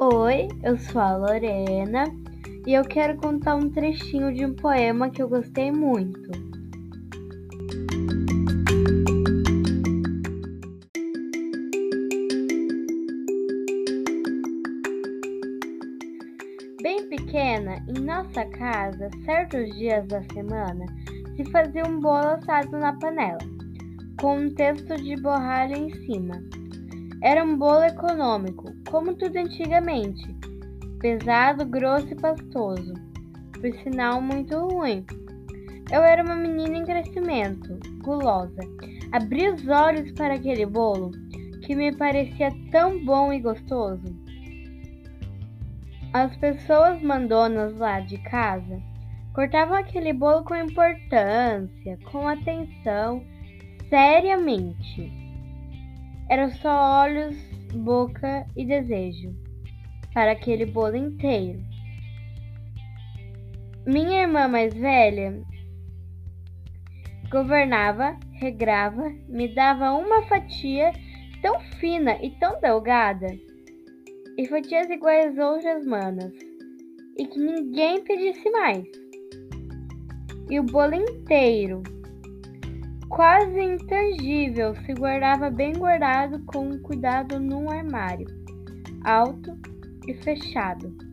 Oi, eu sou a Lorena e eu quero contar um trechinho de um poema que eu gostei muito. Bem pequena, em nossa casa, certos dias da semana, se fazia um bolo assado na panela, com um texto de borralho em cima. Era um bolo econômico, como tudo antigamente, pesado, grosso e pastoso, por sinal muito ruim. Eu era uma menina em crescimento, gulosa. Abri os olhos para aquele bolo que me parecia tão bom e gostoso. As pessoas mandonas lá de casa cortavam aquele bolo com importância, com atenção, seriamente. Eram só olhos, boca e desejo para aquele bolo inteiro. Minha irmã mais velha governava, regrava, me dava uma fatia tão fina e tão delgada, e fatias iguais às outras manas, e que ninguém pedisse mais. E o bolo inteiro quase intangível, se guardava bem guardado com cuidado num armário, alto e fechado.